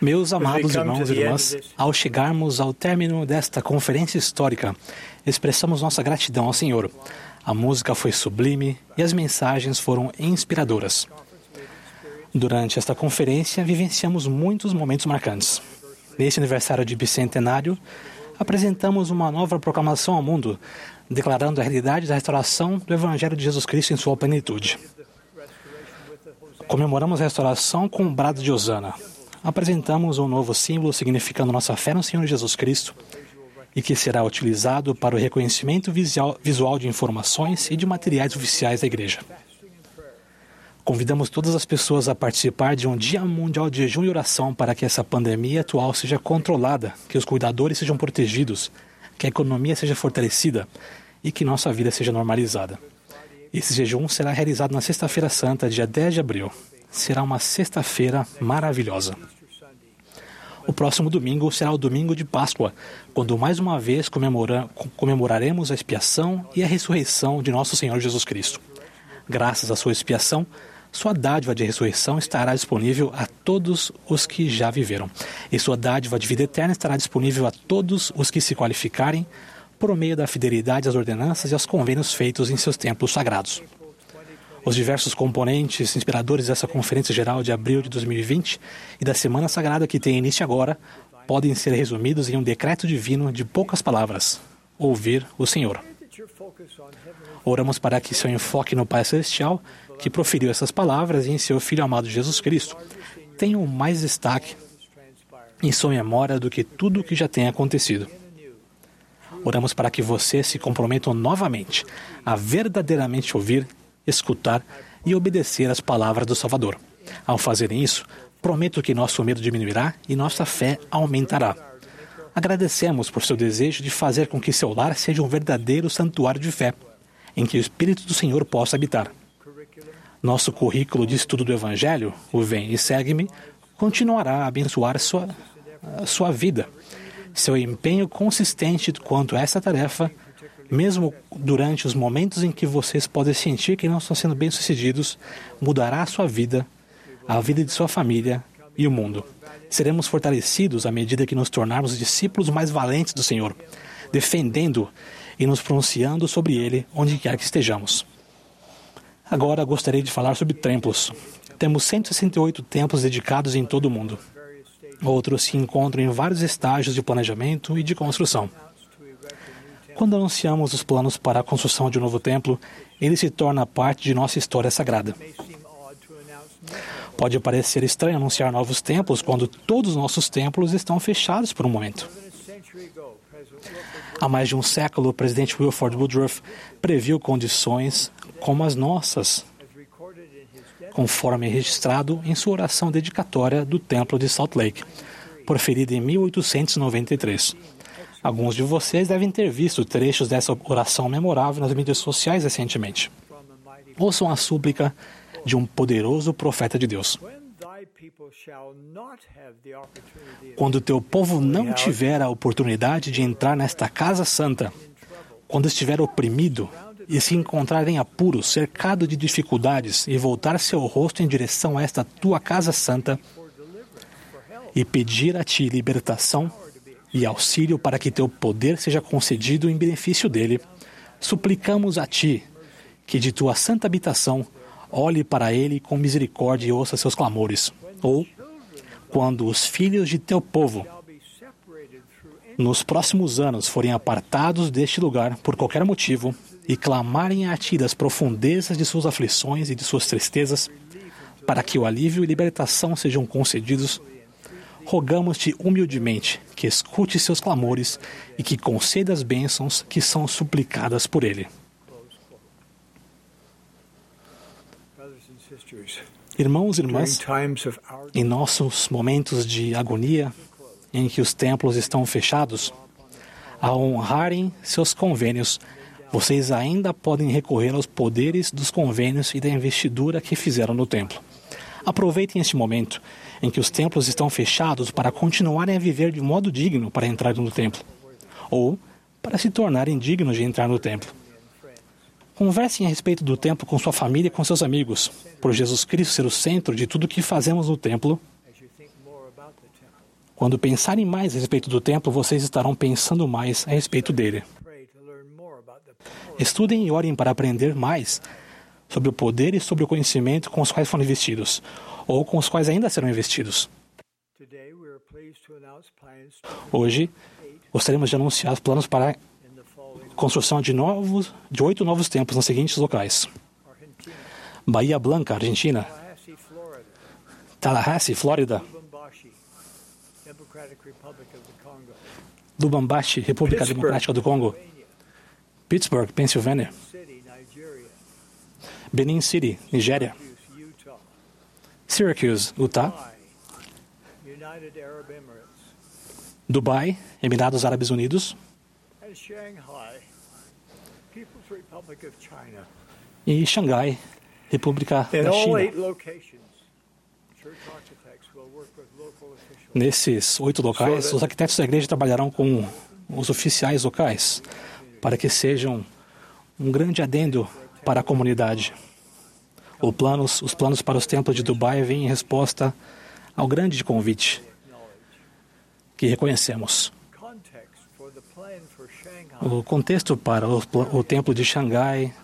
Meus amados irmãos e irmãs, ao chegarmos ao término desta conferência histórica, expressamos nossa gratidão ao Senhor. A música foi sublime e as mensagens foram inspiradoras. Durante esta conferência, vivenciamos muitos momentos marcantes. Neste aniversário de bicentenário, apresentamos uma nova proclamação ao mundo, declarando a realidade da restauração do Evangelho de Jesus Cristo em sua plenitude. Comemoramos a restauração com um brado de Osana. Apresentamos um novo símbolo significando nossa fé no Senhor Jesus Cristo e que será utilizado para o reconhecimento visual de informações e de materiais oficiais da Igreja. Convidamos todas as pessoas a participar de um Dia Mundial de Jejum e Oração para que essa pandemia atual seja controlada, que os cuidadores sejam protegidos, que a economia seja fortalecida e que nossa vida seja normalizada. Esse jejum será realizado na Sexta-feira Santa, dia 10 de abril. Será uma sexta-feira maravilhosa. O próximo domingo será o domingo de Páscoa, quando mais uma vez comemora, comemoraremos a expiação e a ressurreição de nosso Senhor Jesus Cristo. Graças à sua expiação, sua dádiva de ressurreição estará disponível a todos os que já viveram, e sua dádiva de vida eterna estará disponível a todos os que se qualificarem por meio da fidelidade às ordenanças e aos convênios feitos em seus templos sagrados. Os diversos componentes inspiradores dessa Conferência Geral de abril de 2020 e da Semana Sagrada que tem início agora podem ser resumidos em um decreto divino de poucas palavras: ouvir o Senhor. Oramos para que seu enfoque no Pai Celestial, que proferiu essas palavras, e em seu Filho amado Jesus Cristo, tenha mais destaque em sua memória do que tudo o que já tem acontecido. Oramos para que você se comprometam novamente a verdadeiramente ouvir, escutar e obedecer às palavras do Salvador. Ao fazerem isso, prometo que nosso medo diminuirá e nossa fé aumentará. Agradecemos por seu desejo de fazer com que seu lar seja um verdadeiro santuário de fé, em que o Espírito do Senhor possa habitar. Nosso currículo de estudo do Evangelho, o Vem e Segue-me, continuará a abençoar sua, sua vida seu empenho consistente quanto a essa tarefa, mesmo durante os momentos em que vocês podem sentir que não estão sendo bem-sucedidos, mudará a sua vida, a vida de sua família e o mundo. Seremos fortalecidos à medida que nos tornarmos discípulos mais valentes do Senhor, defendendo e nos pronunciando sobre Ele onde quer que estejamos. Agora gostaria de falar sobre templos. Temos 168 templos dedicados em todo o mundo. Outros se encontram em vários estágios de planejamento e de construção. Quando anunciamos os planos para a construção de um novo templo, ele se torna parte de nossa história sagrada. Pode parecer estranho anunciar novos templos quando todos os nossos templos estão fechados por um momento. Há mais de um século, o presidente Wilford Woodruff previu condições como as nossas conforme registrado em sua oração dedicatória do Templo de Salt Lake, proferida em 1893. Alguns de vocês devem ter visto trechos dessa oração memorável nas mídias sociais recentemente. Ouçam a súplica de um poderoso profeta de Deus. Quando teu povo não tiver a oportunidade de entrar nesta casa santa, quando estiver oprimido, e se encontrar em apuros, cercado de dificuldades, e voltar seu rosto em direção a esta tua casa santa, e pedir a ti libertação e auxílio para que teu poder seja concedido em benefício dele, suplicamos a ti que de tua santa habitação olhe para ele com misericórdia e ouça seus clamores. Ou, quando os filhos de teu povo nos próximos anos forem apartados deste lugar por qualquer motivo, e clamarem a Ti das profundezas de suas aflições e de suas tristezas, para que o alívio e libertação sejam concedidos, rogamos-te humildemente que escute seus clamores e que conceda as bênçãos que são suplicadas por Ele. Irmãos e irmãs, em nossos momentos de agonia, em que os templos estão fechados, a honrarem seus convênios vocês ainda podem recorrer aos poderes dos convênios e da investidura que fizeram no templo. Aproveitem este momento em que os templos estão fechados para continuarem a viver de modo digno para entrar no templo, ou para se tornarem dignos de entrar no templo. Conversem a respeito do templo com sua família e com seus amigos, por Jesus Cristo ser o centro de tudo o que fazemos no templo. Quando pensarem mais a respeito do templo, vocês estarão pensando mais a respeito dele. Estudem e orem para aprender mais sobre o poder e sobre o conhecimento com os quais foram investidos, ou com os quais ainda serão investidos. Hoje, gostaríamos de anunciar os planos para a construção de novos, de oito novos templos nos seguintes locais: Bahia Blanca, Argentina; Tallahassee, Flórida; Lubumbashi, República Pittsburgh. Democrática do Congo; Pittsburgh, Pensilvânia; Benin City, Nigéria; Syracuse, Utah, Dubai, United Arab Emirates, Dubai, Emirados Árabes Unidos. And Shanghai, People's Republic of China. e Xangai, República da China. Nesses oito locais, os arquitetos da igreja trabalharão com os oficiais locais para que sejam um grande adendo para a comunidade. Planos, os planos para os templos de Dubai vêm em resposta ao grande convite que reconhecemos. O contexto para o, o templo de Xangai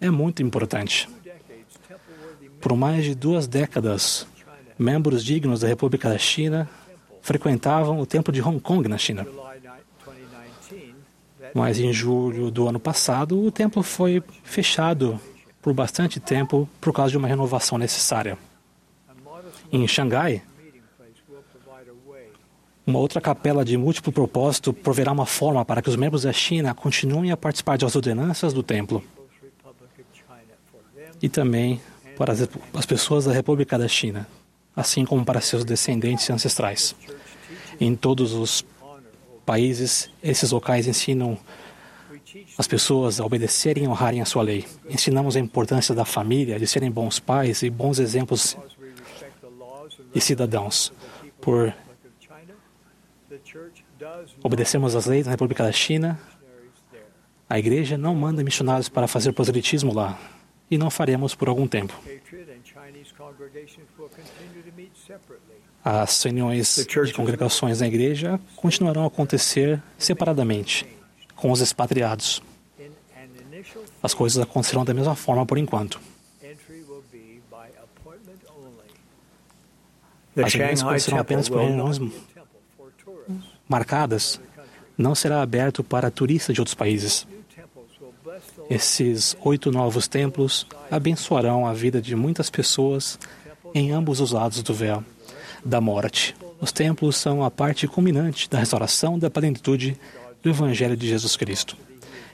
é muito importante. Por mais de duas décadas, membros dignos da República da China frequentavam o templo de Hong Kong na China. July ni- 2019, that Mas em julho do ano passado, o templo foi fechado por bastante tempo por causa de uma renovação necessária. Em Xangai, uma outra capela de múltiplo propósito proverá uma forma para que os membros da China continuem a participar das ordenanças do templo e também para as pessoas da República da China, assim como para seus descendentes ancestrais. Em todos os países, esses locais ensinam as pessoas a obedecerem e honrarem a sua lei. Ensinamos a importância da família, de serem bons pais e bons exemplos e cidadãos. Por obedecemos às leis da República da China, a igreja não manda missionários para fazer proselitismo lá. E não faremos por algum tempo. As reuniões de congregações na igreja continuarão a acontecer separadamente, com os expatriados. As coisas acontecerão da mesma forma por enquanto. As reuniões acontecerão apenas por reuniões marcadas. Não será aberto para turistas de outros países. Esses oito novos templos abençoarão a vida de muitas pessoas em ambos os lados do véu da morte. Os templos são a parte culminante da restauração da plenitude do Evangelho de Jesus Cristo.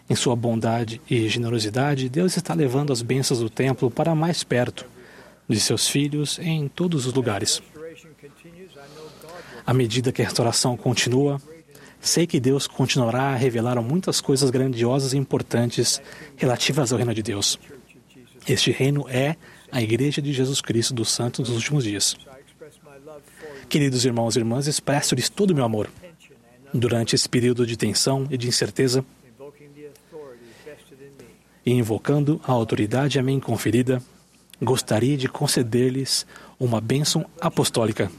Em sua bondade e generosidade, Deus está levando as bênçãos do templo para mais perto de seus filhos em todos os lugares. À medida que a restauração continua, sei que Deus continuará a revelar muitas coisas grandiosas e importantes relativas ao reino de Deus. Este reino é a Igreja de Jesus Cristo dos Santos dos últimos dias. Queridos irmãos e irmãs, expresso-lhes todo o meu amor. Durante esse período de tensão e de incerteza, e invocando a autoridade a mim conferida, gostaria de conceder-lhes uma bênção apostólica.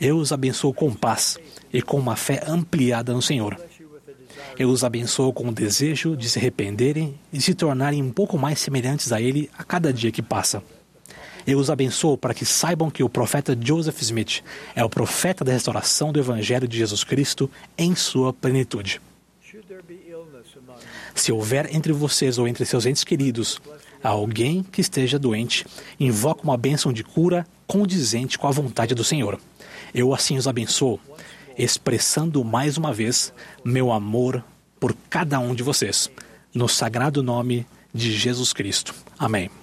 Eu os abençoo com paz e com uma fé ampliada no Senhor. Eu os abençoo com o desejo de se arrependerem e se tornarem um pouco mais semelhantes a Ele a cada dia que passa. Eu os abençoo para que saibam que o profeta Joseph Smith é o profeta da restauração do Evangelho de Jesus Cristo em sua plenitude. Se houver entre vocês ou entre seus entes queridos alguém que esteja doente, invoca uma bênção de cura condizente com a vontade do Senhor. Eu assim os abençoo, expressando mais uma vez meu amor por cada um de vocês, no sagrado nome de Jesus Cristo. Amém.